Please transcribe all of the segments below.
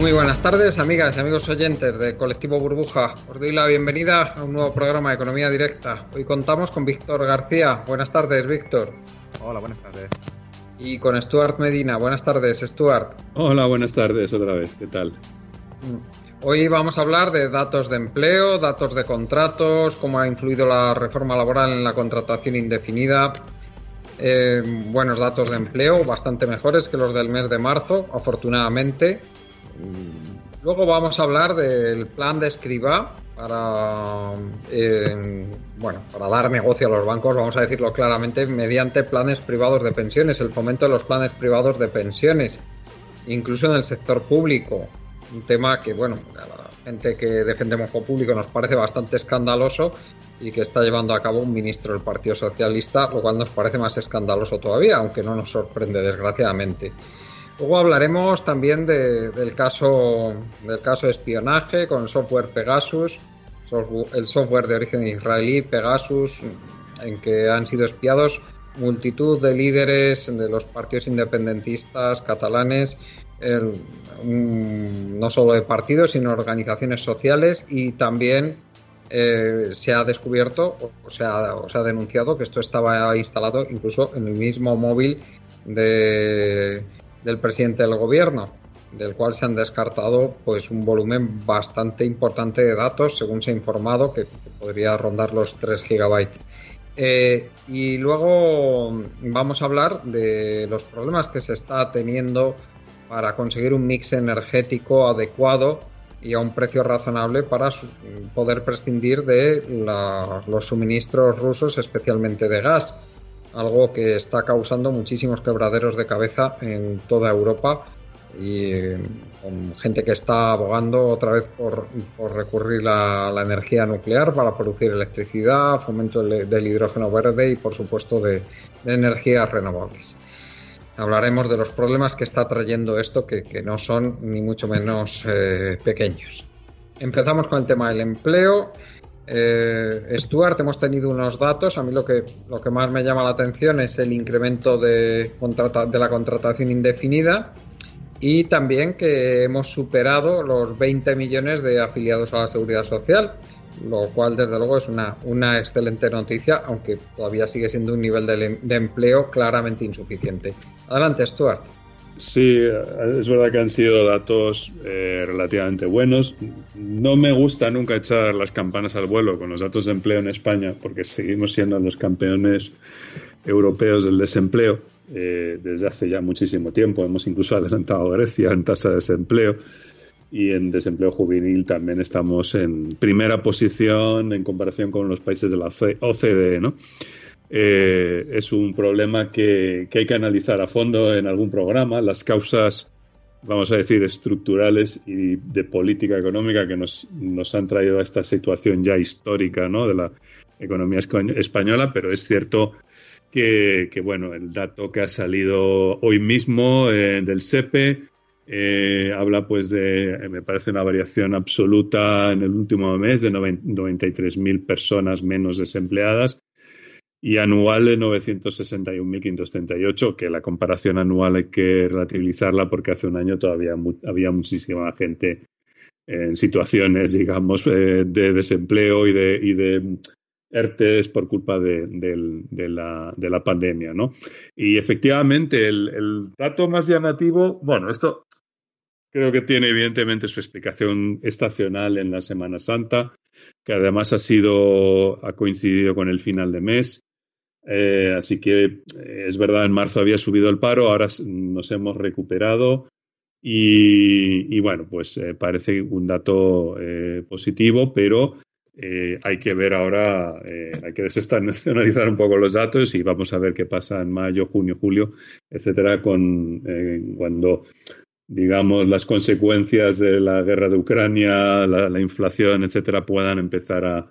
Muy buenas tardes, amigas y amigos oyentes de Colectivo Burbuja. Os doy la bienvenida a un nuevo programa de Economía Directa. Hoy contamos con Víctor García. Buenas tardes, Víctor. Hola, buenas tardes. Y con Stuart Medina. Buenas tardes, Stuart. Hola, buenas tardes otra vez. ¿Qué tal? Hoy vamos a hablar de datos de empleo, datos de contratos, cómo ha influido la reforma laboral en la contratación indefinida. Eh, buenos datos de empleo, bastante mejores que los del mes de marzo, afortunadamente. Luego vamos a hablar del plan de escriba para, eh, bueno, para dar negocio a los bancos, vamos a decirlo claramente, mediante planes privados de pensiones, el fomento de los planes privados de pensiones, incluso en el sector público. Un tema que, bueno, a la gente que defendemos con público nos parece bastante escandaloso y que está llevando a cabo un ministro del Partido Socialista, lo cual nos parece más escandaloso todavía, aunque no nos sorprende, desgraciadamente. Luego hablaremos también del caso del caso de espionaje con el software Pegasus, el software de origen israelí Pegasus, en que han sido espiados multitud de líderes de los partidos independentistas catalanes, no solo de partidos, sino organizaciones sociales y también eh, se ha descubierto o se o se ha denunciado que esto estaba instalado incluso en el mismo móvil de del presidente del gobierno, del cual se han descartado pues un volumen bastante importante de datos, según se ha informado, que, podría rondar los 3 gigabytes. Eh, y luego vamos a hablar de los problemas que se está teniendo para conseguir un mix energético adecuado y a un precio razonable para poder prescindir de los suministros rusos, especialmente de gas algo que está causando muchísimos quebraderos de cabeza en toda Europa y eh, con gente que está abogando otra vez por, recurrir a la energía nuclear para producir electricidad, fomento del hidrógeno verde y por supuesto de, energías renovables. Hablaremos de los problemas que está trayendo esto que, no son ni mucho menos eh, pequeños. Empezamos con el tema del empleo. Eh, Stuart, hemos tenido unos datos. A mí lo que, lo que más me llama la atención es el incremento de, de la contratación indefinida y también que hemos superado los 20 millones de afiliados a la seguridad social, lo cual desde luego es una, una excelente noticia, aunque todavía sigue siendo un nivel de, de empleo claramente insuficiente. Adelante, Stuart. Sí, es verdad que han sido datos eh, relativamente buenos. No me gusta nunca echar las campanas al vuelo con los datos de empleo en España, porque seguimos siendo los campeones europeos del desempleo eh, desde hace ya muchísimo tiempo. Hemos incluso adelantado a Grecia en tasa de desempleo y en desempleo juvenil también estamos en primera posición en comparación con los países de la OCDE, ¿no? Eh, es un problema que, hay que analizar a fondo en algún programa. Las causas, vamos a decir, estructurales y de política económica que nos, han traído a esta situación ya histórica ¿no? de la economía española, pero es cierto que, bueno, el dato que ha salido hoy mismo eh, del SEPE eh, habla pues de, me parece una variación absoluta en el último mes de 93.000 personas menos desempleadas y anual de 961.538, que la comparación anual hay que relativizarla porque hace un año todavía había muchísima gente en situaciones, digamos, eh, de desempleo y de, y ERTES por culpa de, la, de, la, pandemia, ¿no? Y efectivamente, el, dato más llamativo, bueno, esto creo que tiene evidentemente su explicación estacional en la Semana Santa, que además ha sido, ha coincidido con el final de mes. Eh, así que eh, es verdad, en marzo había subido el paro, ahora nos hemos recuperado y, bueno, pues eh, parece un dato positivo, pero hay que ver ahora, hay que desestacionalizar un poco los datos y vamos a ver qué pasa en mayo, junio, julio, etcétera, con cuando digamos las consecuencias de la guerra de Ucrania, la inflación, etcétera, puedan empezar a,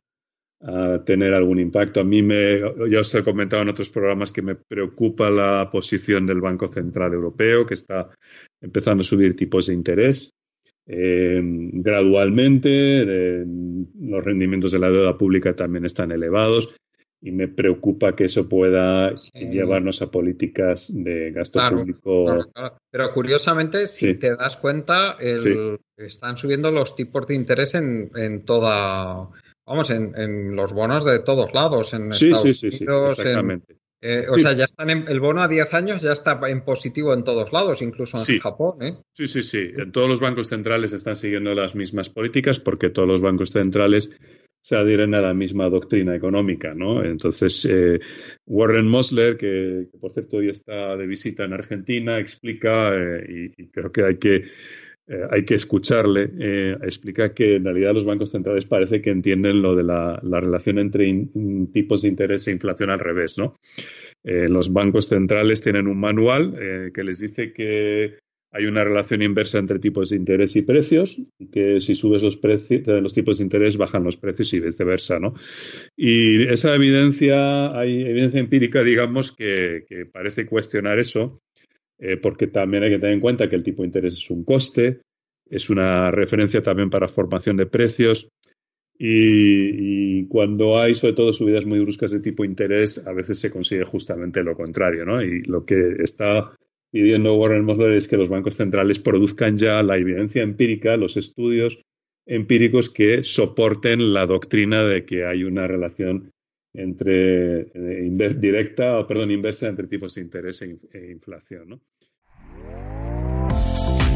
a tener algún impacto. A mí me, ya os he comentado en otros programas que me preocupa la posición del Banco Central Europeo, que está empezando a subir tipos de interés eh, gradualmente. Eh, los rendimientos de la deuda pública también están elevados y me preocupa que eso pueda llevarnos a políticas de gasto público. Pero curiosamente, si te das cuenta, están subiendo los tipos de interés en, en toda Vamos, en, los bonos de todos lados, en sí, Estados sí, sí, Unidos, exactamente. Eh, o sea, ya están en, el bono a 10 años ya está en positivo en todos lados, incluso en Japón. ¿eh? Sí, sí, sí. En todos los bancos centrales están siguiendo las mismas políticas porque todos los bancos centrales se adhieren a la misma doctrina económica, ¿no? Entonces, eh, Warren Mosler, que, por cierto hoy está de visita en Argentina, explica, eh, y, creo que hay que eh, hay que escucharle, eh, explica que en realidad los bancos centrales parece que entienden lo de la, relación entre tipos de interés e inflación al revés, ¿no? Eh, los bancos centrales tienen un manual que les dice que hay una relación inversa entre tipos de interés y precios, y que si subes los tipos de interés bajan los precios y viceversa, ¿no? Y esa evidencia, hay evidencia empírica, digamos, que parece cuestionar eso eh, porque también hay que tener en cuenta que el tipo de interés es un coste, es una referencia también para formación de precios y, cuando hay sobre todo subidas muy bruscas de tipo de interés, a veces se consigue justamente lo contrario, ¿no? Y lo que está pidiendo Warren Mosler es que los bancos centrales produzcan ya la evidencia empírica, los estudios empíricos que soporten la doctrina de que hay una relación entre eh, directa, o perdón, inversa entre tipos de interés e, e inflación, ¿no?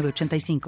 85